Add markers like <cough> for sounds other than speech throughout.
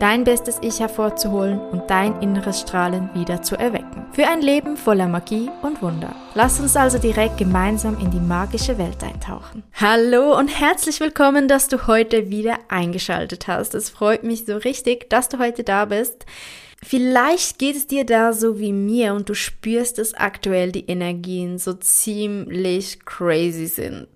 Dein bestes Ich hervorzuholen und dein inneres Strahlen wieder zu erwecken. Für ein Leben voller Magie und Wunder. Lass uns also direkt gemeinsam in die magische Welt eintauchen. Hallo und herzlich willkommen, dass du heute wieder eingeschaltet hast. Es freut mich so richtig, dass du heute da bist. Vielleicht geht es dir da so wie mir und du spürst, dass aktuell die Energien so ziemlich crazy sind.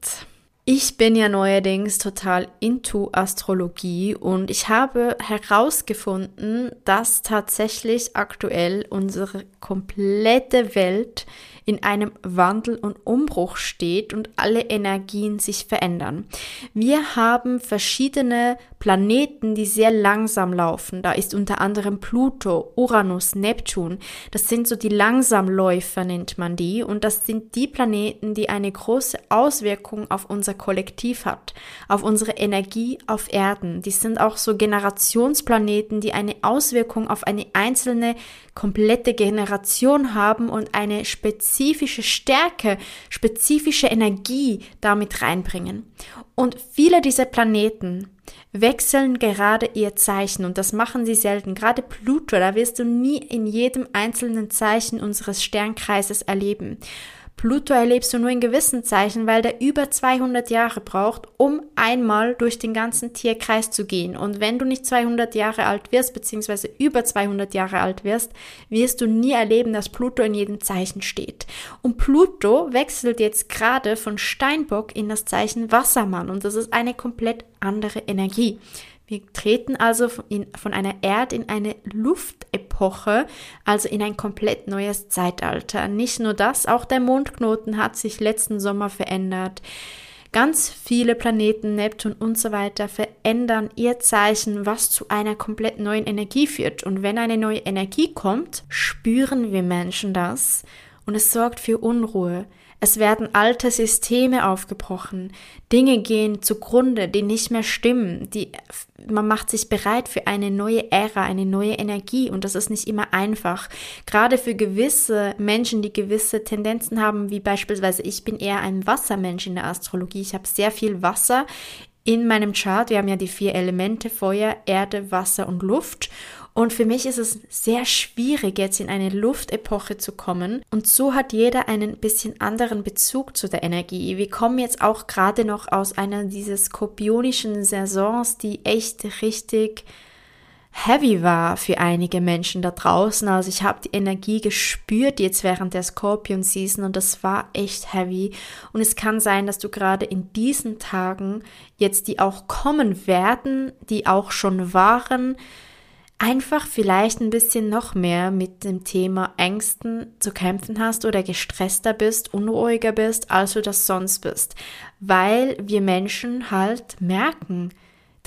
Ich bin ja neuerdings total into Astrologie und ich habe herausgefunden, dass tatsächlich aktuell unsere komplette Welt in einem Wandel und Umbruch steht und alle Energien sich verändern. Wir haben verschiedene Planeten, die sehr langsam laufen. Da ist unter anderem Pluto, Uranus, Neptun. Das sind so die Langsamläufer, nennt man die. Und das sind die Planeten, die eine große Auswirkung auf unser Kollektiv hat, auf unsere Energie auf Erden. Die sind auch so Generationsplaneten, die eine Auswirkung auf eine einzelne komplette Generation haben und eine spezifische Stärke, spezifische Energie damit reinbringen. Und viele dieser Planeten wechseln gerade ihr Zeichen und das machen sie selten. Gerade Pluto, da wirst du nie in jedem einzelnen Zeichen unseres Sternkreises erleben. Pluto erlebst du nur in gewissen Zeichen, weil der über 200 Jahre braucht, um einmal durch den ganzen Tierkreis zu gehen. Und wenn du nicht 200 Jahre alt wirst, beziehungsweise über 200 Jahre alt wirst, wirst du nie erleben, dass Pluto in jedem Zeichen steht. Und Pluto wechselt jetzt gerade von Steinbock in das Zeichen Wassermann und das ist eine komplett andere Energie. Wir treten also von einer Erd- in eine Luftepoche, also in ein komplett neues Zeitalter. Nicht nur das, auch der Mondknoten hat sich letzten Sommer verändert. Ganz viele Planeten, Neptun und so weiter verändern ihr Zeichen, was zu einer komplett neuen Energie führt. Und wenn eine neue Energie kommt, spüren wir Menschen das und es sorgt für Unruhe. Es werden alte Systeme aufgebrochen. Dinge gehen zugrunde, die nicht mehr stimmen. Die, man macht sich bereit für eine neue Ära, eine neue Energie. Und das ist nicht immer einfach. Gerade für gewisse Menschen, die gewisse Tendenzen haben, wie beispielsweise ich bin eher ein Wassermensch in der Astrologie. Ich habe sehr viel Wasser in meinem Chart. Wir haben ja die vier Elemente Feuer, Erde, Wasser und Luft. Und für mich ist es sehr schwierig, jetzt in eine Luftepoche zu kommen. Und so hat jeder einen bisschen anderen Bezug zu der Energie. Wir kommen jetzt auch gerade noch aus einer dieser skorpionischen Saisons, die echt richtig heavy war für einige Menschen da draußen. Also ich habe die Energie gespürt jetzt während der Scorpion Season und das war echt heavy. Und es kann sein, dass du gerade in diesen Tagen jetzt die auch kommen werden, die auch schon waren, einfach vielleicht ein bisschen noch mehr mit dem Thema Ängsten zu kämpfen hast oder gestresster bist, unruhiger bist, als du das sonst bist, weil wir Menschen halt merken,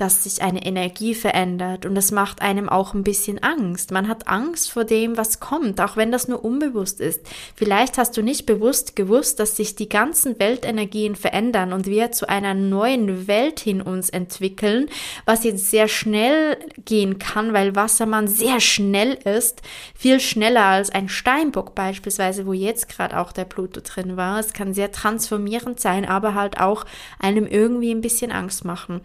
dass sich eine Energie verändert und das macht einem auch ein bisschen Angst. Man hat Angst vor dem, was kommt, auch wenn das nur unbewusst ist. Vielleicht hast du nicht bewusst gewusst, dass sich die ganzen Weltenergien verändern und wir zu einer neuen Welt hin uns entwickeln, was jetzt sehr schnell gehen kann, weil Wassermann sehr schnell ist, viel schneller als ein Steinbock beispielsweise, wo jetzt gerade auch der Pluto drin war. Es kann sehr transformierend sein, aber halt auch einem irgendwie ein bisschen Angst machen.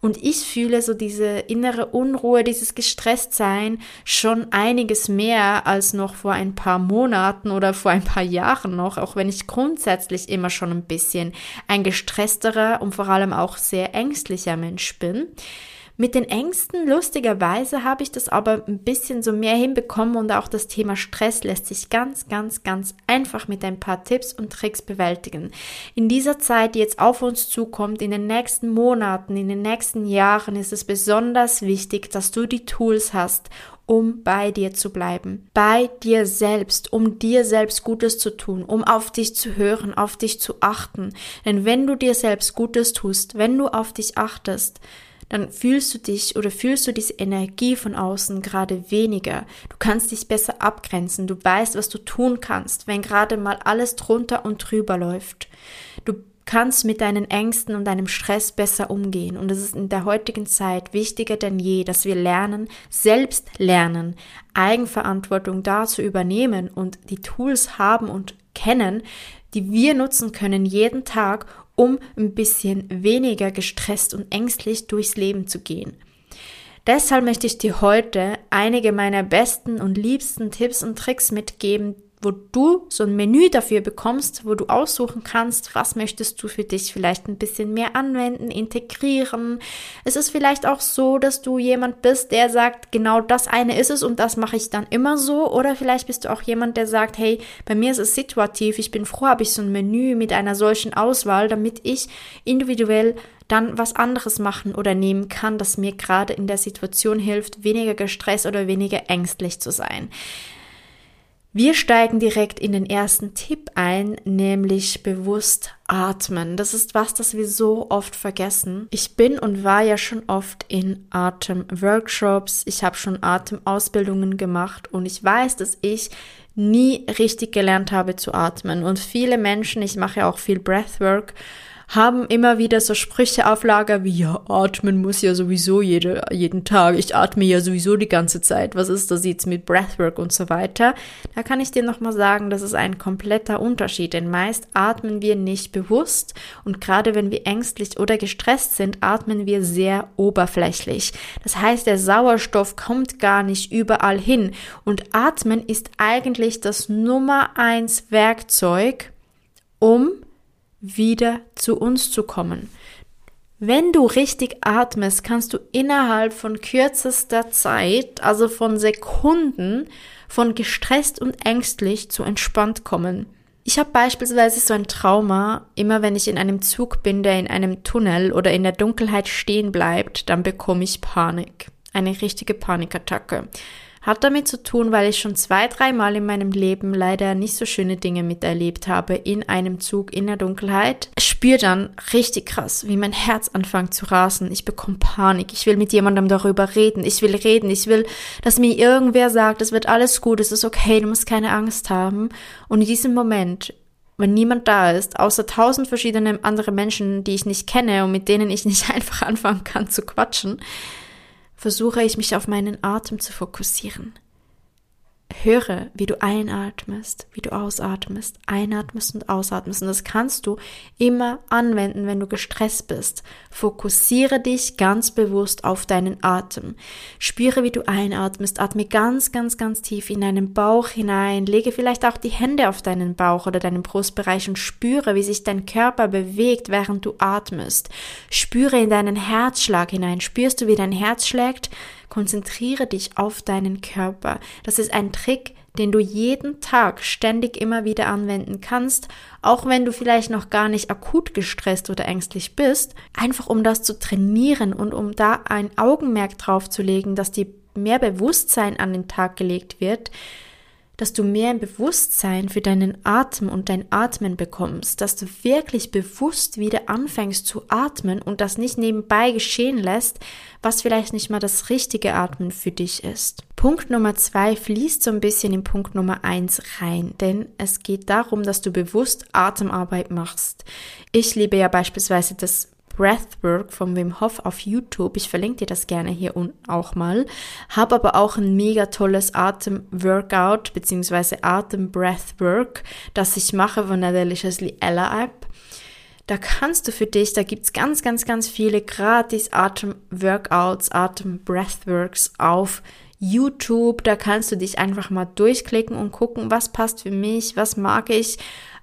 Und ich fühle so diese innere Unruhe, dieses Gestresstsein schon einiges mehr als noch vor ein paar Monaten oder vor ein paar Jahren noch, auch wenn ich grundsätzlich immer schon ein bisschen ein gestressterer und vor allem auch sehr ängstlicher Mensch bin. Mit den Ängsten, lustigerweise, habe ich das aber ein bisschen so mehr hinbekommen und auch das Thema Stress lässt sich ganz, ganz, ganz einfach mit ein paar Tipps und Tricks bewältigen. In dieser Zeit, die jetzt auf uns zukommt, in den nächsten Monaten, in den nächsten Jahren, ist es besonders wichtig, dass du die Tools hast, um bei dir zu bleiben, bei dir selbst, um dir selbst Gutes zu tun, um auf dich zu hören, auf dich zu achten. Denn wenn du dir selbst Gutes tust, wenn du auf dich achtest, dann fühlst du dich oder fühlst du diese Energie von außen gerade weniger. Du kannst dich besser abgrenzen. Du weißt, was du tun kannst, wenn gerade mal alles drunter und drüber läuft. Du kannst mit deinen Ängsten und deinem Stress besser umgehen. Und es ist in der heutigen Zeit wichtiger denn je, dass wir lernen, selbst lernen, Eigenverantwortung da zu übernehmen und die Tools haben und kennen, die wir nutzen können jeden Tag, um ein bisschen weniger gestresst und ängstlich durchs Leben zu gehen. Deshalb möchte ich dir heute einige meiner besten und liebsten Tipps und Tricks mitgeben, wo du so ein Menü dafür bekommst, wo du aussuchen kannst, was möchtest du für dich vielleicht ein bisschen mehr anwenden, integrieren. Es ist vielleicht auch so, dass du jemand bist, der sagt, genau das eine ist es und das mache ich dann immer so. Oder vielleicht bist du auch jemand, der sagt, hey, bei mir ist es situativ, ich bin froh, habe ich so ein Menü mit einer solchen Auswahl, damit ich individuell dann was anderes machen oder nehmen kann, das mir gerade in der Situation hilft, weniger gestresst oder weniger ängstlich zu sein. Wir steigen direkt in den ersten Tipp ein, nämlich bewusst atmen. Das ist was, das wir so oft vergessen. Ich bin und war ja schon oft in Atemworkshops. Ich habe schon Atemausbildungen gemacht und ich weiß, dass ich nie richtig gelernt habe zu atmen. Und viele Menschen, ich mache ja auch viel Breathwork, haben immer wieder so Sprüche auf Lager wie, ja, atmen muss ja sowieso jede, jeden Tag. Ich atme ja sowieso die ganze Zeit. Was ist das jetzt mit Breathwork und so weiter? Da kann ich dir nochmal sagen, das ist ein kompletter Unterschied, denn meist atmen wir nicht bewusst und gerade wenn wir ängstlich oder gestresst sind, atmen wir sehr oberflächlich. Das heißt, der Sauerstoff kommt gar nicht überall hin und atmen ist eigentlich das Nummer eins Werkzeug, um wieder zu uns zu kommen. Wenn du richtig atmest, kannst du innerhalb von kürzester Zeit, also von Sekunden, von gestresst und ängstlich zu entspannt kommen. Ich habe beispielsweise so ein Trauma, immer wenn ich in einem Zug bin, der in einem Tunnel oder in der Dunkelheit stehen bleibt, dann bekomme ich Panik. Eine richtige Panikattacke. Hat damit zu tun, weil ich schon zwei, dreimal in meinem Leben leider nicht so schöne Dinge miterlebt habe in einem Zug in der Dunkelheit. Ich spüre dann richtig krass, wie mein Herz anfängt zu rasen. Ich bekomme Panik. Ich will mit jemandem darüber reden. Ich will reden. Ich will, dass mir irgendwer sagt, es wird alles gut, es ist okay, du musst keine Angst haben. Und in diesem Moment wenn niemand da ist, außer tausend verschiedene andere Menschen, die ich nicht kenne und mit denen ich nicht <laughs> einfach anfangen kann zu quatschen, versuche ich mich auf meinen Atem zu fokussieren. Höre, wie du einatmest, wie du ausatmest, einatmest und ausatmest. Und das kannst du immer anwenden, wenn du gestresst bist. Fokussiere dich ganz bewusst auf deinen Atem. Spüre, wie du einatmest. Atme ganz, ganz, ganz tief in deinen Bauch hinein. Lege vielleicht auch die Hände auf deinen Bauch oder deinen Brustbereich und spüre, wie sich dein Körper bewegt, während du atmest. Spüre in deinen Herzschlag hinein. Spürst du, wie dein Herz schlägt? Konzentriere dich auf deinen Körper. Das ist ein Trick, den du jeden Tag ständig immer wieder anwenden kannst, auch wenn du vielleicht noch gar nicht akut gestresst oder ängstlich bist, einfach um das zu trainieren und um da ein Augenmerk drauf zu legen, dass dir mehr Bewusstsein an den Tag gelegt wird, dass du mehr Bewusstsein für deinen Atem und dein Atmen bekommst, dass du wirklich bewusst wieder anfängst zu atmen und das nicht nebenbei geschehen lässt, was vielleicht nicht mal das richtige Atmen für dich ist. Punkt Nummer zwei fließt so ein bisschen in Punkt Nummer eins rein, denn es geht darum, dass du bewusst Atemarbeit machst. Ich liebe ja beispielsweise das Breathwork von Wim Hof auf YouTube. Ich verlinke dir das gerne hier unten auch mal. Habe aber auch ein mega tolles Atem-Workout bzw. Atem-Breathwork, das ich mache von der Deliciously Ella App. Da kannst du für dich, da gibt's ganz, ganz, ganz viele gratis Atem-Workouts, Atem-Breathworks auf YouTube. Da kannst du dich einfach mal durchklicken und gucken, was passt für mich, was mag ich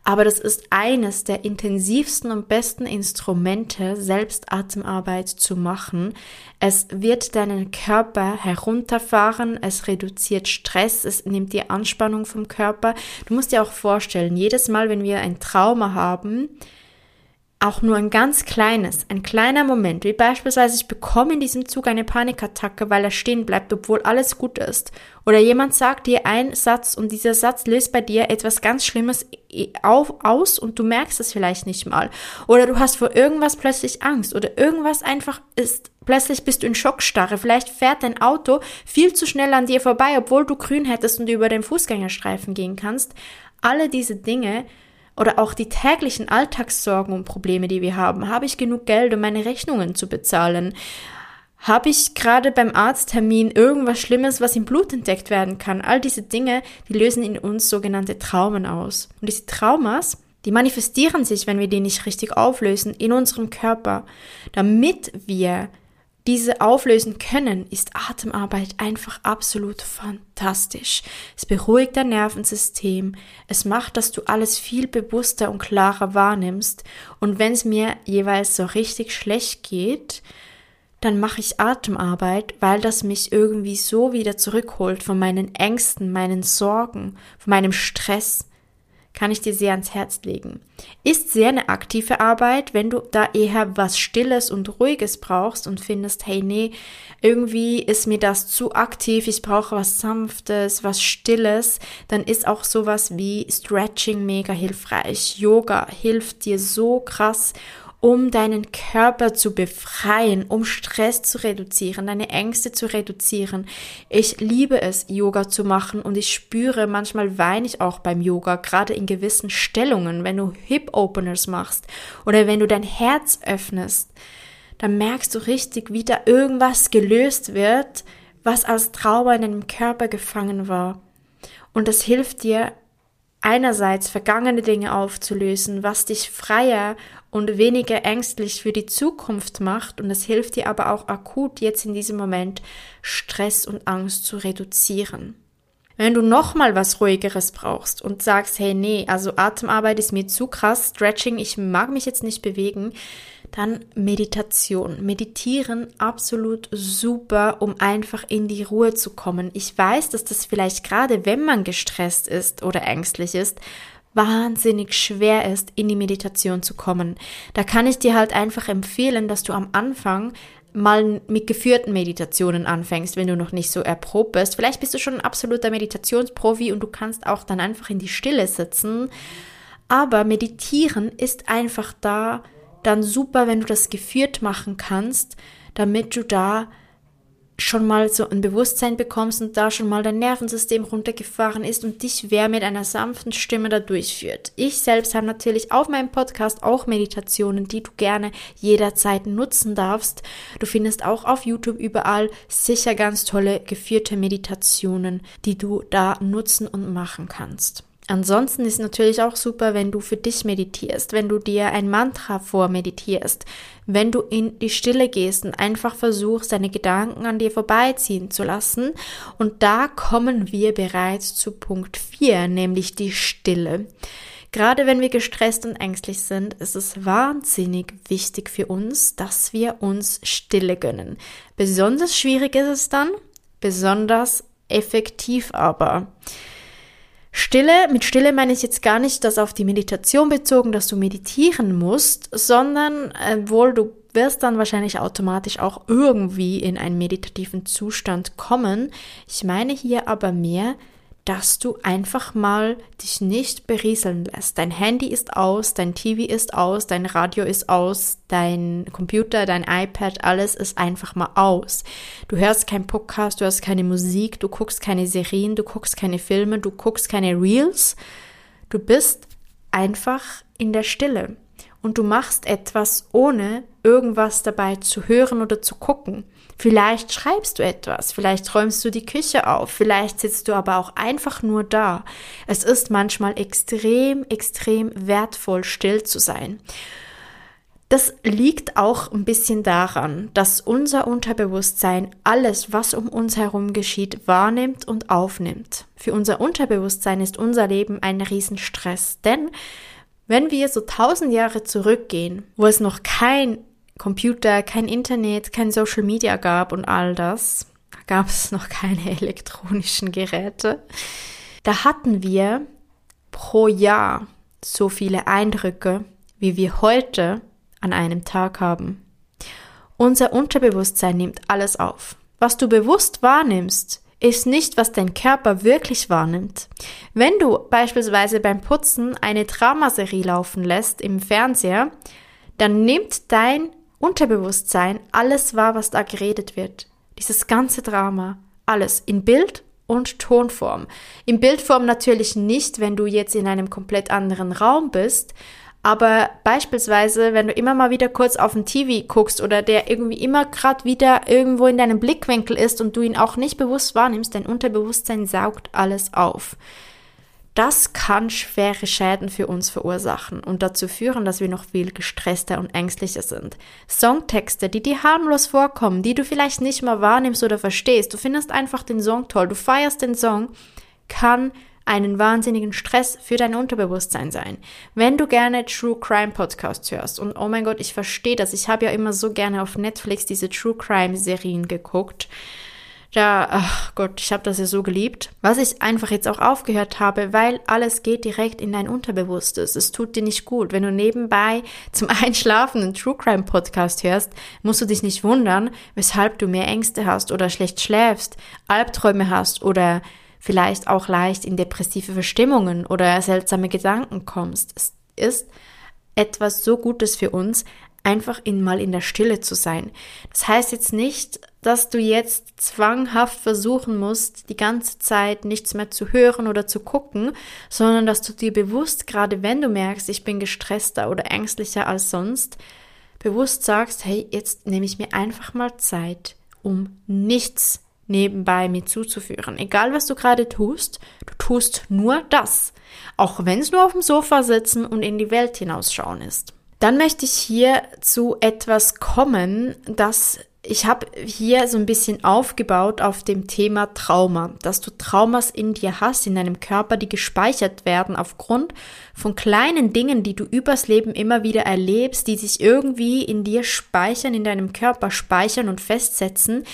aber das ist eines der intensivsten und besten Instrumente, Selbstatemarbeit zu machen. Es wird deinen Körper herunterfahren, es reduziert Stress, es nimmt die Anspannung vom Körper. Du musst dir auch vorstellen, jedes Mal, wenn wir ein Trauma haben, auch nur ein ganz kleines, ein kleiner Moment, wie beispielsweise ich bekomme in diesem Zug eine Panikattacke, weil er stehen bleibt, obwohl alles gut ist. Oder jemand sagt dir einen Satz und dieser Satz löst bei dir etwas ganz Schlimmes auf, aus und du merkst es vielleicht nicht mal. Oder du hast vor irgendwas plötzlich Angst oder irgendwas einfach ist, plötzlich bist du in Schockstarre. Vielleicht fährt dein Auto viel zu schnell an dir vorbei, obwohl du grün hättest und über den Fußgängerstreifen gehen kannst. Alle diese Dinge oder auch die täglichen Alltagssorgen und Probleme, die wir haben. Habe ich genug Geld, um meine Rechnungen zu bezahlen? Habe ich gerade beim Arzttermin irgendwas Schlimmes, was im Blut entdeckt werden kann? All diese Dinge, die lösen in uns sogenannte Traumen aus. Und diese Traumas, die manifestieren sich, wenn wir die nicht richtig auflösen, in unserem Körper, damit wir diese auflösen können, ist Atemarbeit einfach absolut fantastisch. Es beruhigt dein Nervensystem, es macht, dass du alles viel bewusster und klarer wahrnimmst. Und wenn es mir jeweils so richtig schlecht geht, dann mache ich Atemarbeit, weil das mich irgendwie so wieder zurückholt von meinen Ängsten, meinen Sorgen, von meinem Stress kann ich dir sehr ans Herz legen. Ist sehr eine aktive Arbeit, wenn du da eher was Stilles und Ruhiges brauchst und findest, hey, nee, irgendwie ist mir das zu aktiv, ich brauche was Sanftes, was Stilles, dann ist auch sowas wie Stretching mega hilfreich. Yoga hilft dir so krass, um deinen Körper zu befreien, um Stress zu reduzieren, deine Ängste zu reduzieren. Ich liebe es, Yoga zu machen und ich spüre, manchmal weine ich auch beim Yoga, gerade in gewissen Stellungen, wenn du Hip Openers machst oder wenn du dein Herz öffnest, dann merkst du richtig, wie da irgendwas gelöst wird, was als Trauma in deinem Körper gefangen war. Und das hilft dir, einerseits vergangene Dinge aufzulösen, was dich freier und weniger ängstlich für die Zukunft macht und es hilft dir aber auch akut jetzt in diesem Moment Stress und Angst zu reduzieren. Wenn du nochmal was ruhigeres brauchst und sagst, hey, nee, also Atemarbeit ist mir zu krass, Stretching, ich mag mich jetzt nicht bewegen, dann Meditation. Meditieren absolut super, um einfach in die Ruhe zu kommen. Ich weiß, dass das vielleicht gerade, wenn man gestresst ist oder ängstlich ist, wahnsinnig schwer ist, in die Meditation zu kommen. Da kann ich dir halt einfach empfehlen, dass du am Anfang mal mit geführten Meditationen anfängst, wenn du noch nicht so erprobt bist. Vielleicht bist du schon ein absoluter Meditationsprofi und du kannst auch dann einfach in die Stille sitzen. Aber meditieren ist einfach da dann super, wenn du das geführt machen kannst, damit du da schon mal so ein Bewusstsein bekommst und da schon mal dein Nervensystem runtergefahren ist und dich wer mit einer sanften Stimme da durchführt. Ich selbst habe natürlich auf meinem Podcast auch Meditationen, die du gerne jederzeit nutzen darfst. Du findest auch auf YouTube überall sicher ganz tolle geführte Meditationen, die du da nutzen und machen kannst. Ansonsten ist natürlich auch super, wenn du für dich meditierst, wenn du dir ein Mantra vormeditierst, wenn du in die Stille gehst und einfach versuchst, deine Gedanken an dir vorbeiziehen zu lassen. Und da kommen wir bereits zu Punkt 4, nämlich die Stille. Gerade wenn wir gestresst und ängstlich sind, ist es wahnsinnig wichtig für uns, dass wir uns Stille gönnen. Besonders schwierig ist es dann, besonders effektiv aber. Stille, mit Stille meine ich jetzt gar nicht das auf die Meditation bezogen, dass du meditieren musst, sondern äh, wohl du wirst dann wahrscheinlich automatisch auch irgendwie in einen meditativen Zustand kommen. Ich meine hier aber mehr, dass du einfach mal dich nicht berieseln lässt. Dein Handy ist aus, dein TV ist aus, dein Radio ist aus, dein Computer, dein iPad, alles ist einfach mal aus. Du hörst kein Podcast, du hörst keine Musik, du guckst keine Serien, du guckst keine Filme, du guckst keine Reels. Du bist einfach in der Stille und du machst etwas ohne irgendwas dabei zu hören oder zu gucken. Vielleicht schreibst du etwas, vielleicht räumst du die Küche auf, vielleicht sitzt du aber auch einfach nur da. Es ist manchmal extrem, extrem wertvoll, still zu sein. Das liegt auch ein bisschen daran, dass unser Unterbewusstsein alles, was um uns herum geschieht, wahrnimmt und aufnimmt. Für unser Unterbewusstsein ist unser Leben ein Riesenstress, denn wenn wir so tausend Jahre zurückgehen, wo es noch kein Computer, kein Internet, kein Social Media gab und all das, gab es noch keine <laughs> elektronischen Geräte. Da hatten wir pro Jahr so viele Eindrücke wie wir heute an einem Tag haben. Unser Unterbewusstsein nimmt alles auf. Was du bewusst wahrnimmst, ist nicht, was dein Körper wirklich wahrnimmt. Wenn du beispielsweise beim Putzen eine Dramaserie laufen lässt im Fernseher, dann nimmt dein Unterbewusstsein alles wahr, was da geredet wird. Dieses ganze Drama, alles in Bild und Tonform. In Bildform natürlich nicht, wenn du jetzt in einem komplett anderen Raum bist, aber beispielsweise, wenn du immer mal wieder kurz auf den TV guckst oder der irgendwie immer gerade wieder irgendwo in deinem Blickwinkel ist und du ihn auch nicht bewusst wahrnimmst, dein Unterbewusstsein saugt alles auf. Das kann schwere Schäden für uns verursachen und dazu führen, dass wir noch viel gestresster und ängstlicher sind. Songtexte, die dir harmlos vorkommen, die du vielleicht nicht mal wahrnimmst oder verstehst, du findest einfach den Song toll, du feierst den Song, kann einen wahnsinnigen Stress für dein Unterbewusstsein sein. Wenn du gerne True Crime Podcasts hörst und oh mein Gott, ich verstehe das, ich habe ja immer so gerne auf Netflix diese True Crime Serien geguckt. Da, ach Gott, ich habe das ja so geliebt. Was ich einfach jetzt auch aufgehört habe, weil alles geht direkt in dein Unterbewusstes. Es tut dir nicht gut. Wenn du nebenbei zum <laughs> Einschlafen einen True Crime Podcast hörst, musst du dich nicht wundern, weshalb du mehr Ängste hast oder schlecht schläfst, Albträume hast oder vielleicht auch leicht in depressive Verstimmungen oder seltsame Gedanken kommst. Es ist etwas so Gutes für uns, einfach in mal in der Stille zu sein. Das heißt jetzt nicht, dass du jetzt zwanghaft versuchen musst, die ganze Zeit nichts mehr zu hören oder zu gucken, sondern dass du dir bewusst, gerade wenn du merkst, ich bin gestresster oder ängstlicher als sonst, bewusst sagst, hey, jetzt nehme ich mir einfach mal Zeit, um nichts nebenbei mir zuzuführen. Egal was du gerade tust, du tust nur das. Auch wenn es nur auf dem Sofa sitzen und in die Welt hinausschauen ist. Dann möchte ich hier zu etwas kommen, das ich habe hier so ein bisschen aufgebaut auf dem Thema Trauma, dass du Traumas in dir hast, in deinem Körper, die gespeichert werden aufgrund von kleinen Dingen, die du übers Leben immer wieder erlebst, die sich irgendwie in dir speichern, in deinem Körper speichern und festsetzen,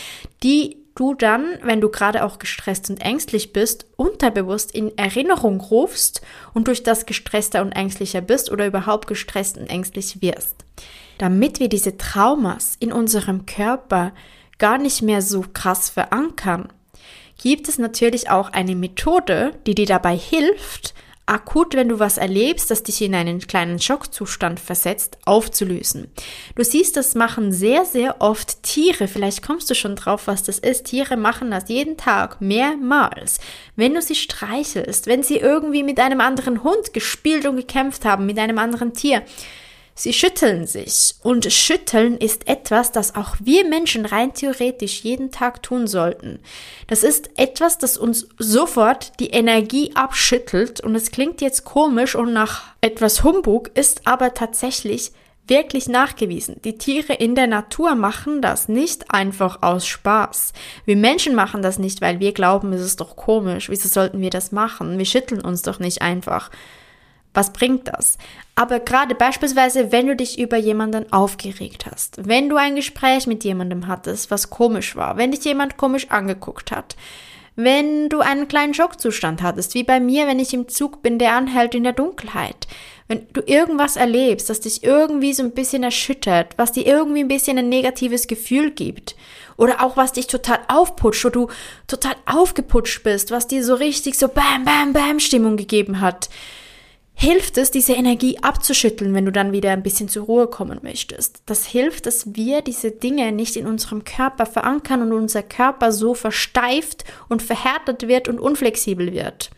die du dann, wenn du gerade auch gestresst und ängstlich bist, unterbewusst in Erinnerung rufst und durch das gestresster und ängstlicher bist oder überhaupt gestresst und ängstlich wirst. Damit wir diese Traumas in unserem Körper gar nicht mehr so krass verankern, gibt es natürlich auch eine Methode, die dir dabei hilft, akut, wenn du was erlebst, das dich in einen kleinen Schockzustand versetzt, aufzulösen. Du siehst, das machen sehr, sehr oft Tiere. Vielleicht kommst du schon drauf, was das ist. Tiere machen das jeden Tag, mehrmals. Wenn du sie streichelst, wenn sie irgendwie mit einem anderen Hund gespielt und gekämpft haben, mit einem anderen Tier, Sie schütteln sich und schütteln ist etwas, das auch wir Menschen rein theoretisch jeden Tag tun sollten. Das ist etwas, das uns sofort die Energie abschüttelt und es klingt jetzt komisch und nach etwas Humbug, ist aber tatsächlich wirklich nachgewiesen. Die Tiere in der Natur machen das nicht einfach aus Spaß. Wir Menschen machen das nicht, weil wir glauben, es ist doch komisch. Wieso sollten wir das machen? Wir schütteln uns doch nicht einfach. Was bringt das? Aber gerade beispielsweise, wenn du dich über jemanden aufgeregt hast, wenn du ein Gespräch mit jemandem hattest, was komisch war, wenn dich jemand komisch angeguckt hat, wenn du einen kleinen Schockzustand hattest, wie bei mir, wenn ich im Zug bin, der anhält in der Dunkelheit, wenn du irgendwas erlebst, das dich irgendwie so ein bisschen erschüttert, was dir irgendwie ein bisschen ein negatives Gefühl gibt, oder auch was dich total aufputscht, wo du total aufgeputscht bist, was dir so richtig so Bam, Bam, Bam Stimmung gegeben hat, hilft es, diese Energie abzuschütteln, wenn du dann wieder ein bisschen zur Ruhe kommen möchtest. Das hilft, dass wir diese Dinge nicht in unserem Körper verankern und unser Körper so versteift und verhärtet wird und unflexibel wird.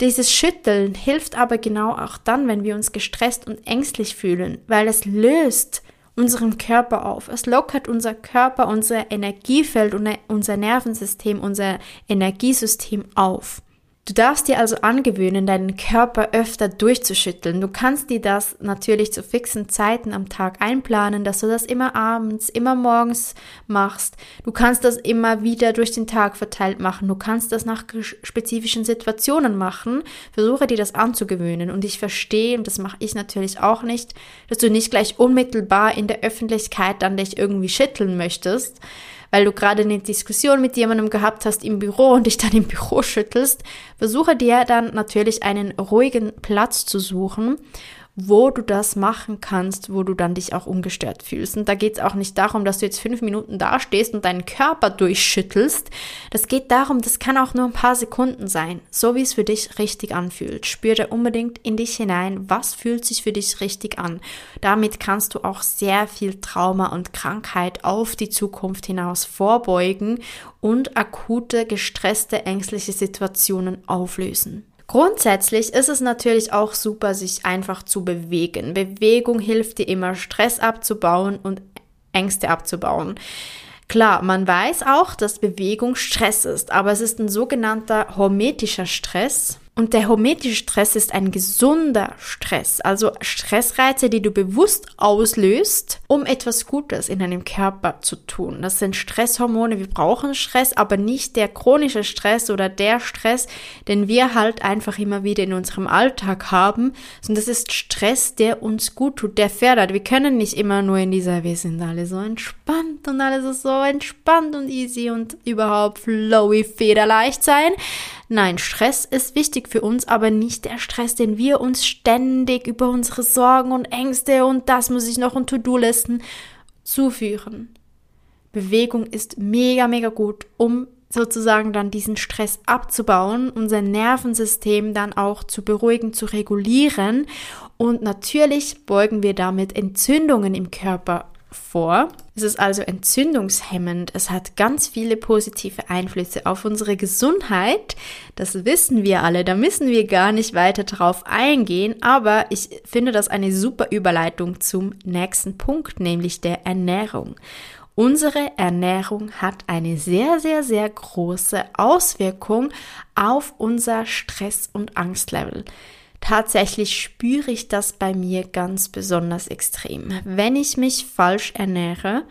Dieses Schütteln hilft aber genau auch dann, wenn wir uns gestresst und ängstlich fühlen, weil es löst unseren Körper auf. Es lockert unser Körper, unser Energiefeld und unser Nervensystem, unser Energiesystem auf. Du darfst dir also angewöhnen, deinen Körper öfter durchzuschütteln. Du kannst dir das natürlich zu fixen Zeiten am Tag einplanen, dass du das immer abends, immer morgens machst. Du kannst das immer wieder durch den Tag verteilt machen. Du kannst das nach spezifischen Situationen machen. Versuche dir das anzugewöhnen. Und ich verstehe, und das mache ich natürlich auch nicht, dass du nicht gleich unmittelbar in der Öffentlichkeit dann dich irgendwie schütteln möchtest weil du gerade eine Diskussion mit jemandem gehabt hast im Büro und dich dann im Büro schüttelst, versuche dir dann natürlich einen ruhigen Platz zu suchen wo du das machen kannst, wo du dann dich auch ungestört fühlst. Und da geht es auch nicht darum, dass du jetzt fünf Minuten dastehst und deinen Körper durchschüttelst. Das geht darum, das kann auch nur ein paar Sekunden sein, so wie es für dich richtig anfühlt. Spüre unbedingt in dich hinein, was fühlt sich für dich richtig an. Damit kannst du auch sehr viel Trauma und Krankheit auf die Zukunft hinaus vorbeugen und akute, gestresste, ängstliche Situationen auflösen. Grundsätzlich ist es natürlich auch super, sich einfach zu bewegen. Bewegung hilft dir immer, Stress abzubauen und Ängste abzubauen. Klar, man weiß auch, dass Bewegung Stress ist, aber es ist ein sogenannter hormetischer Stress. Und der hormetische Stress ist ein gesunder Stress, also Stressreize, die du bewusst auslöst, um etwas Gutes in deinem Körper zu tun. Das sind Stresshormone, wir brauchen Stress, aber nicht der chronische Stress oder der Stress, den wir halt einfach immer wieder in unserem Alltag haben, sondern das ist Stress, der uns gut tut, der fördert. Wir können nicht immer nur in dieser, wir sind alle so entspannt und alles ist so entspannt und easy und überhaupt flowy, federleicht sein. Nein, Stress ist wichtig für uns, aber nicht der Stress, den wir uns ständig über unsere Sorgen und Ängste und das muss ich noch und To-Do-Listen zuführen. Bewegung ist mega, mega gut, um sozusagen dann diesen Stress abzubauen, unser Nervensystem dann auch zu beruhigen, zu regulieren. Und natürlich beugen wir damit Entzündungen im Körper vor. Es ist also entzündungshemmend. Es hat ganz viele positive Einflüsse auf unsere Gesundheit. Das wissen wir alle. Da müssen wir gar nicht weiter drauf eingehen. Aber ich finde das eine super Überleitung zum nächsten Punkt, nämlich der Ernährung. Unsere Ernährung hat eine sehr, sehr, sehr große Auswirkung auf unser Stress- und Angstlevel. Tatsächlich spüre ich das bei mir ganz besonders extrem. Wenn ich mich falsch ernähre,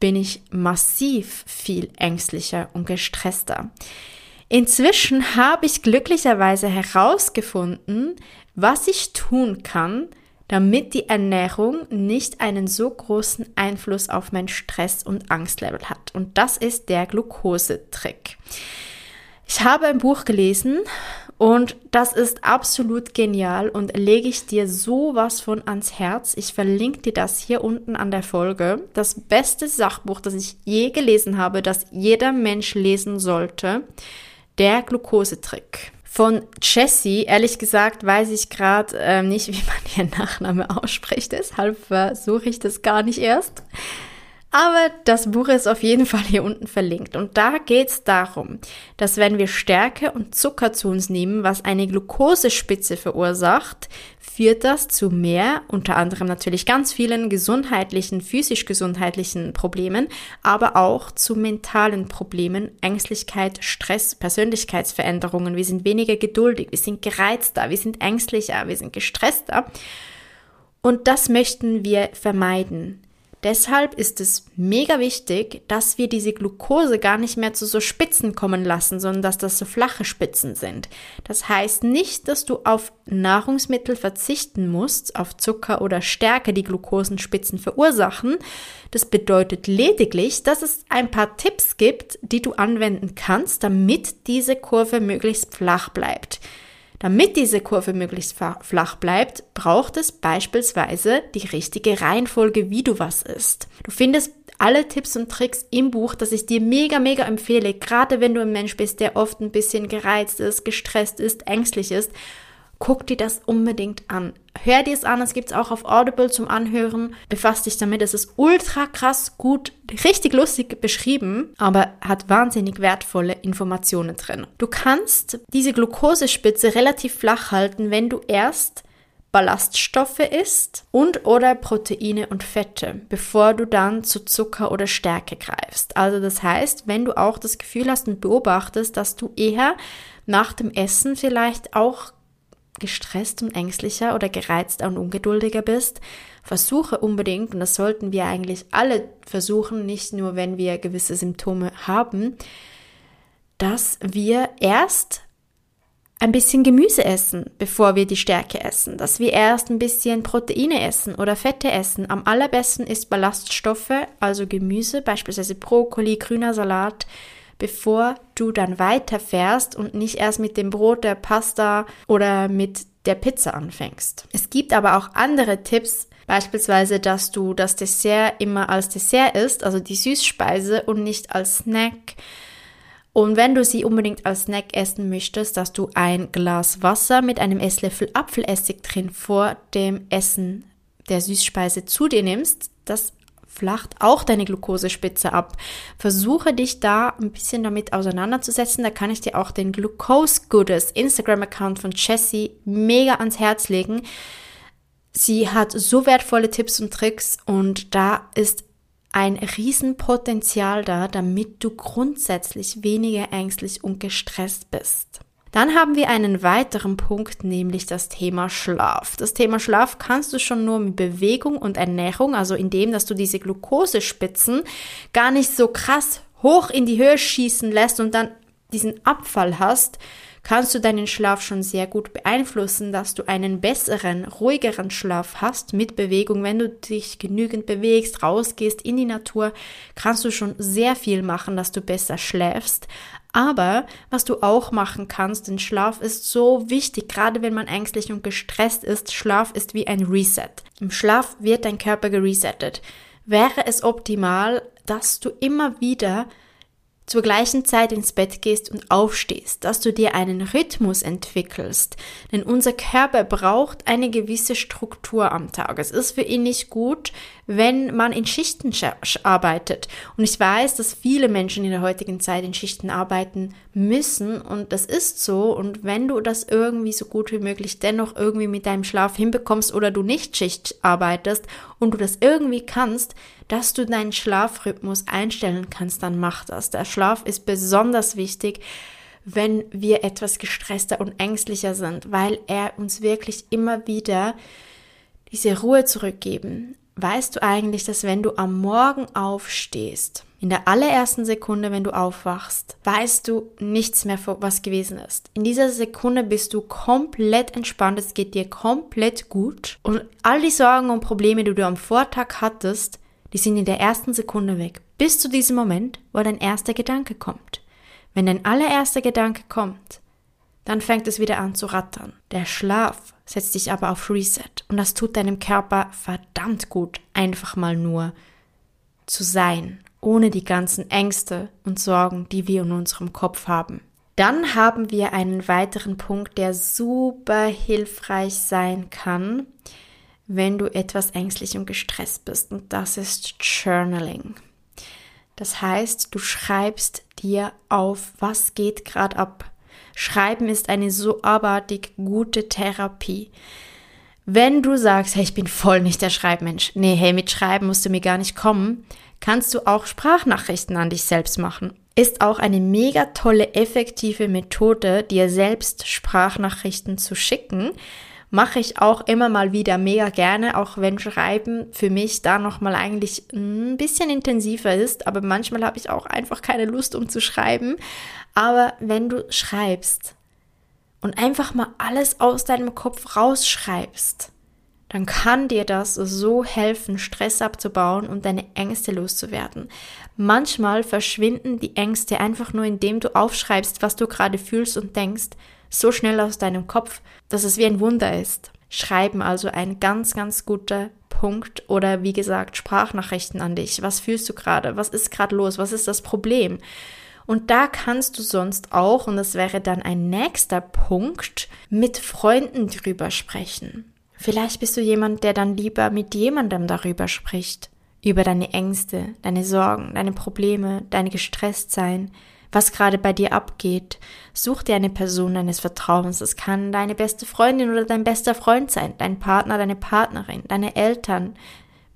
bin ich massiv viel ängstlicher und gestresster. Inzwischen habe ich glücklicherweise herausgefunden, was ich tun kann, damit die Ernährung nicht einen so großen Einfluss auf mein Stress- und Angstlevel hat. Und das ist der Glukosetrick. Ich habe ein Buch gelesen und das ist absolut genial und lege ich dir sowas von ans Herz. Ich verlinke dir das hier unten an der Folge. Das beste Sachbuch, das ich je gelesen habe, das jeder Mensch lesen sollte. Der Glukosetrick. Von Jessie, ehrlich gesagt, weiß ich gerade äh, nicht, wie man <laughs> ihren Nachname ausspricht. Deshalb versuche ich das gar nicht erst. Aber das Buch ist auf jeden <laughs> Fall hier unten verlinkt. Und da geht es darum, dass wenn wir Stärke und Zucker zu uns nehmen, was eine Glukosespitze verursacht, führt das zu mehr, unter anderem natürlich ganz vielen gesundheitlichen, physisch gesundheitlichen Problemen, aber auch zu mentalen Problemen, Ängstlichkeit, Stress, Persönlichkeitsveränderungen. Wir sind weniger geduldig, wir sind gereizter, wir sind ängstlicher, wir sind gestresster. Und das möchten wir vermeiden. Deshalb ist es mega wichtig, dass wir diese Glucose gar nicht mehr zu so Spitzen kommen lassen, sondern dass das so flache Spitzen sind. Das heißt nicht, dass du auf Nahrungsmittel verzichten musst, auf Zucker oder Stärke, die Glukosenspitzen verursachen. Das bedeutet lediglich, dass es ein paar Tipps gibt, die du anwenden kannst, damit diese Kurve möglichst flach bleibt. Damit diese Kurve möglichst flach bleibt, braucht es beispielsweise die richtige Reihenfolge, wie du was isst. Du findest alle Tipps und Tricks im Buch, das ich dir mega, mega empfehle, gerade wenn du ein Mensch bist, der oft ein bisschen gereizt ist, gestresst ist, ängstlich ist guck dir das unbedingt an. Hör dir es an, es gibt es auch auf Audible zum Anhören. Befass dich damit, es ist ultra krass gut, richtig lustig beschrieben, aber hat wahnsinnig wertvolle Informationen drin. Du kannst diese Glukosespitze relativ flach halten, wenn du erst Ballaststoffe isst und oder Proteine und Fette, bevor du dann zu Zucker oder Stärke greifst. Also das heißt, wenn du auch das Gefühl hast und beobachtest, dass du eher nach dem Essen vielleicht auch gestresst und ängstlicher oder gereizter und ungeduldiger bist, versuche unbedingt, und das sollten wir eigentlich alle versuchen, nicht nur wenn wir gewisse Symptome haben, dass wir erst ein bisschen Gemüse essen, bevor wir die Stärke essen, dass wir erst ein bisschen Proteine essen oder Fette essen. Am allerbesten ist Ballaststoffe, also Gemüse, beispielsweise Brokkoli, grüner Salat, bevor du dann weiterfährst und nicht erst mit dem Brot, der Pasta oder mit der Pizza anfängst. Es gibt aber auch andere Tipps, beispielsweise, dass du das Dessert immer als Dessert isst, also die Süßspeise und nicht als Snack. Und wenn du sie unbedingt als Snack essen möchtest, dass du ein Glas Wasser mit einem Esslöffel Apfelessig drin vor dem Essen der Süßspeise zu dir nimmst, das flacht auch deine Glukosespitze ab. Versuche dich da ein bisschen damit auseinanderzusetzen. Da kann ich dir auch den Glucose Goodest Instagram-Account von Jessie mega ans Herz legen. Sie hat so wertvolle Tipps und Tricks und da ist ein Riesenpotenzial da, damit du grundsätzlich weniger ängstlich und gestresst bist. Dann haben wir einen weiteren Punkt, nämlich das Thema Schlaf. Das Thema Schlaf kannst du schon nur mit Bewegung und Ernährung, also indem, dass du diese Glukosespitzen gar nicht so krass hoch in die Höhe schießen lässt und dann diesen Abfall hast, kannst du deinen Schlaf schon sehr gut beeinflussen, dass du einen besseren, ruhigeren Schlaf hast mit Bewegung. Wenn du dich genügend bewegst, rausgehst in die Natur, kannst du schon sehr viel machen, dass du besser schläfst. Aber was du auch machen kannst, denn Schlaf ist so wichtig, gerade wenn man ängstlich und gestresst ist. Schlaf ist wie ein Reset. Im Schlaf wird dein Körper geresettet. Wäre es optimal, dass du immer wieder zur gleichen Zeit ins Bett gehst und aufstehst, dass du dir einen Rhythmus entwickelst. Denn unser Körper braucht eine gewisse Struktur am Tag. Es ist für ihn nicht gut, wenn man in Schichten arbeitet. Und ich weiß, dass viele Menschen in der heutigen Zeit in Schichten arbeiten müssen und das ist so. Und wenn du das irgendwie so gut wie möglich dennoch irgendwie mit deinem Schlaf hinbekommst oder du nicht Schicht arbeitest und du das irgendwie kannst, dass du deinen Schlafrhythmus einstellen kannst, dann mach das. Der Schlaf ist besonders wichtig, wenn wir etwas gestresster und ängstlicher sind, weil er uns wirklich immer wieder diese Ruhe zurückgeben. Weißt du eigentlich, dass wenn du am Morgen aufstehst, in der allerersten Sekunde, wenn du aufwachst, weißt du nichts mehr, was gewesen ist. In dieser Sekunde bist du komplett entspannt, es geht dir komplett gut und all die Sorgen und Probleme, die du am Vortag hattest, die sind in der ersten Sekunde weg. Bis zu diesem Moment, wo dein erster Gedanke kommt. Wenn dein allererster Gedanke kommt, dann fängt es wieder an zu rattern. Der Schlaf setzt dich aber auf Reset und das tut deinem Körper verdammt gut, einfach mal nur zu sein, ohne die ganzen Ängste und Sorgen, die wir in unserem Kopf haben. Dann haben wir einen weiteren Punkt, der super hilfreich sein kann, wenn du etwas ängstlich und gestresst bist. Und das ist Journaling. Das heißt, du schreibst dir auf, was geht gerade ab. Schreiben ist eine so abartig gute Therapie. Wenn du sagst, hey, ich bin voll nicht der Schreibmensch, nee, hey, mit Schreiben musst du mir gar nicht kommen, kannst du auch Sprachnachrichten an dich selbst machen. Ist auch eine mega tolle, effektive Methode, dir selbst Sprachnachrichten zu schicken, mache ich auch immer mal wieder mega gerne, auch wenn Schreiben für mich da nochmal eigentlich ein bisschen intensiver ist, aber manchmal habe ich auch einfach keine Lust, um zu schreiben. Aber wenn du schreibst und einfach mal alles aus deinem Kopf rausschreibst, dann kann dir das so helfen, Stress abzubauen und deine Ängste loszuwerden. Manchmal verschwinden die Ängste einfach nur, indem du aufschreibst, was du gerade fühlst und denkst so schnell aus deinem Kopf, dass es wie ein Wunder ist. Schreiben also ein ganz, ganz guter Punkt oder wie gesagt Sprachnachrichten an dich. Was fühlst du gerade? Was ist gerade los? Was ist das Problem? Und da kannst du sonst auch, und das wäre dann ein nächster Punkt, mit Freunden drüber sprechen. Vielleicht bist du jemand, der dann lieber mit jemandem darüber spricht. Über deine Ängste, deine Sorgen, deine Probleme, deine Gestresstsein, was gerade bei dir abgeht. Such dir eine Person deines Vertrauens. Es kann deine beste Freundin oder dein bester Freund sein, dein Partner, deine Partnerin, deine Eltern,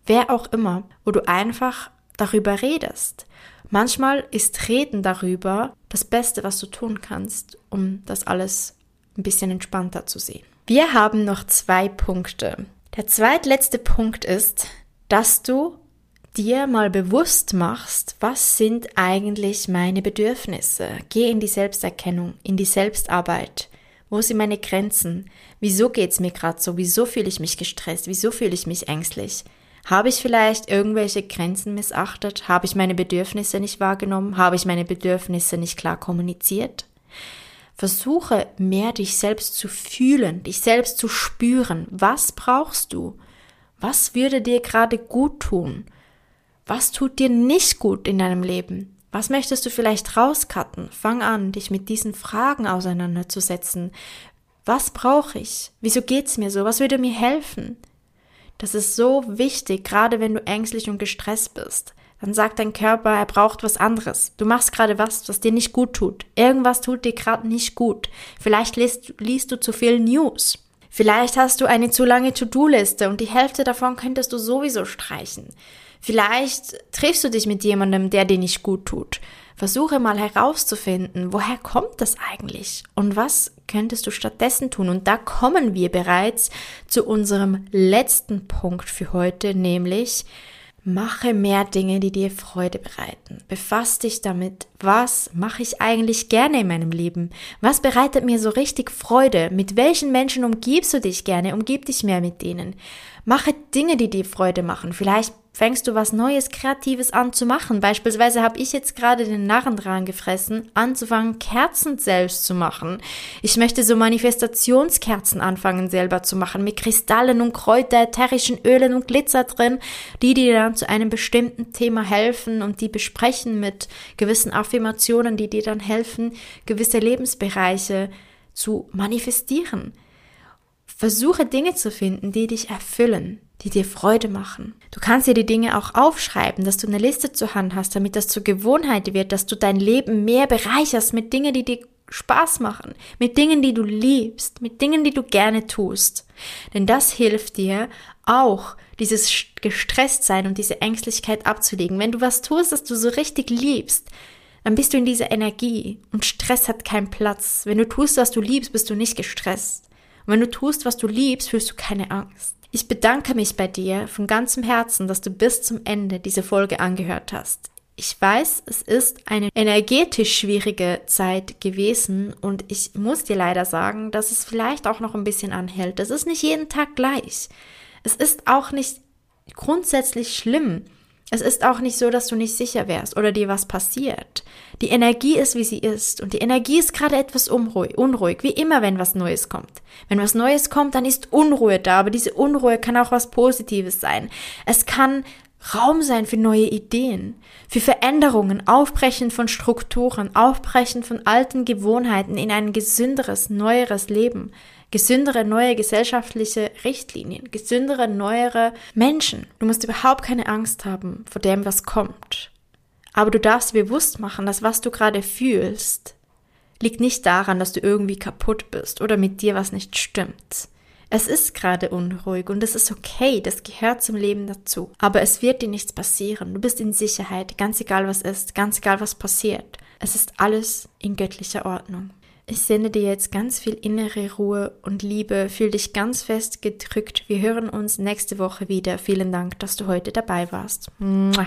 wer auch immer, wo du einfach darüber redest. Manchmal ist Reden darüber das Beste, was du tun kannst, um das alles ein bisschen entspannter zu sehen. Wir haben noch zwei Punkte. Der zweitletzte Punkt ist, dass du dir mal bewusst machst, was sind eigentlich meine Bedürfnisse. Geh in die Selbsterkennung, in die Selbstarbeit. Wo sind meine Grenzen? Wieso geht's mir gerade so? Wieso fühle ich mich gestresst? Wieso fühle ich mich ängstlich? Habe ich vielleicht irgendwelche Grenzen missachtet? Habe ich meine Bedürfnisse nicht wahrgenommen? Habe ich meine Bedürfnisse nicht klar kommuniziert? Versuche mehr dich selbst zu fühlen, dich selbst zu spüren. Was brauchst du? Was würde dir gerade gut tun? Was tut dir nicht gut in deinem Leben? Was möchtest du vielleicht rauscutten? Fang an, dich mit diesen Fragen auseinanderzusetzen. Was brauche ich? Wieso geht's mir so? Was würde mir helfen? Das ist so wichtig, gerade wenn du ängstlich und gestresst bist. Dann sagt dein Körper, er braucht was anderes. Du machst gerade was, was dir nicht gut tut. Irgendwas tut dir gerade nicht gut. Vielleicht liest, liest du zu viel News. Vielleicht hast du eine zu lange To-Do-Liste und die Hälfte davon könntest du sowieso streichen. Vielleicht triffst du dich mit jemandem, der dir nicht gut tut. Versuche mal herauszufinden, woher kommt das eigentlich und was könntest du stattdessen tun. Und da kommen wir bereits zu unserem letzten Punkt für heute, nämlich Mache mehr Dinge, die dir Freude bereiten. Befass dich damit, was mache ich eigentlich gerne in meinem Leben? Was bereitet mir so richtig Freude? Mit welchen Menschen umgibst du dich gerne? Umgib dich mehr mit denen. Mache Dinge, die dir Freude machen. Vielleicht fängst du was Neues, Kreatives an zu machen. Beispielsweise habe ich jetzt gerade den Narren dran gefressen, anzufangen, Kerzen selbst zu machen. Ich möchte so Manifestationskerzen anfangen selber zu machen, mit Kristallen und Kräuter, ätherischen Ölen und Glitzer drin, die dir dann zu einem bestimmten Thema helfen und die besprechen mit gewissen Affirmationen, die dir dann helfen, gewisse Lebensbereiche zu manifestieren. Versuche Dinge zu finden, die dich erfüllen, die dir Freude machen. Du kannst dir die Dinge auch aufschreiben, dass du eine Liste zur Hand hast, damit das zur Gewohnheit wird, dass du dein Leben mehr bereicherst mit Dingen, die dir Spaß machen, mit Dingen, die du liebst, mit Dingen, die du gerne tust. Denn das hilft dir auch, dieses Gestresstsein und diese Ängstlichkeit abzulegen. Wenn du was tust, das du so richtig liebst, dann bist du in dieser Energie und Stress hat keinen Platz. Wenn du tust, was du liebst, bist du nicht gestresst. Und wenn du tust, was du liebst, fühlst du keine Angst. Ich bedanke mich bei dir von ganzem Herzen, dass du bis zum Ende diese Folge angehört hast. Ich weiß, es ist eine energetisch schwierige Zeit gewesen und ich muss dir leider sagen, dass es vielleicht auch noch ein bisschen anhält. Es ist nicht jeden Tag gleich. Es ist auch nicht grundsätzlich schlimm, es ist auch nicht so, dass du nicht sicher wärst oder dir was passiert. Die Energie ist, wie sie ist. Und die Energie ist gerade etwas unruhig, wie immer, wenn was Neues kommt. Wenn was Neues kommt, dann ist Unruhe da, aber diese Unruhe kann auch was Positives sein. Es kann Raum sein für neue Ideen, für Veränderungen, Aufbrechen von Strukturen, Aufbrechen von alten Gewohnheiten in ein gesünderes, neueres Leben gesündere neue gesellschaftliche Richtlinien, gesündere neuere Menschen. Du musst überhaupt keine Angst haben vor dem, was kommt. Aber du darfst bewusst machen, dass was du gerade fühlst, liegt nicht daran, dass du irgendwie kaputt bist oder mit dir was nicht stimmt. Es ist gerade unruhig und es ist okay, das gehört zum Leben dazu. Aber es wird dir nichts passieren. Du bist in Sicherheit, ganz egal was ist, ganz egal was passiert. Es ist alles in göttlicher Ordnung. Ich sende dir jetzt ganz viel innere Ruhe und Liebe. Fühl dich ganz fest gedrückt. Wir hören uns nächste Woche wieder. Vielen Dank, dass du heute dabei warst. Mua.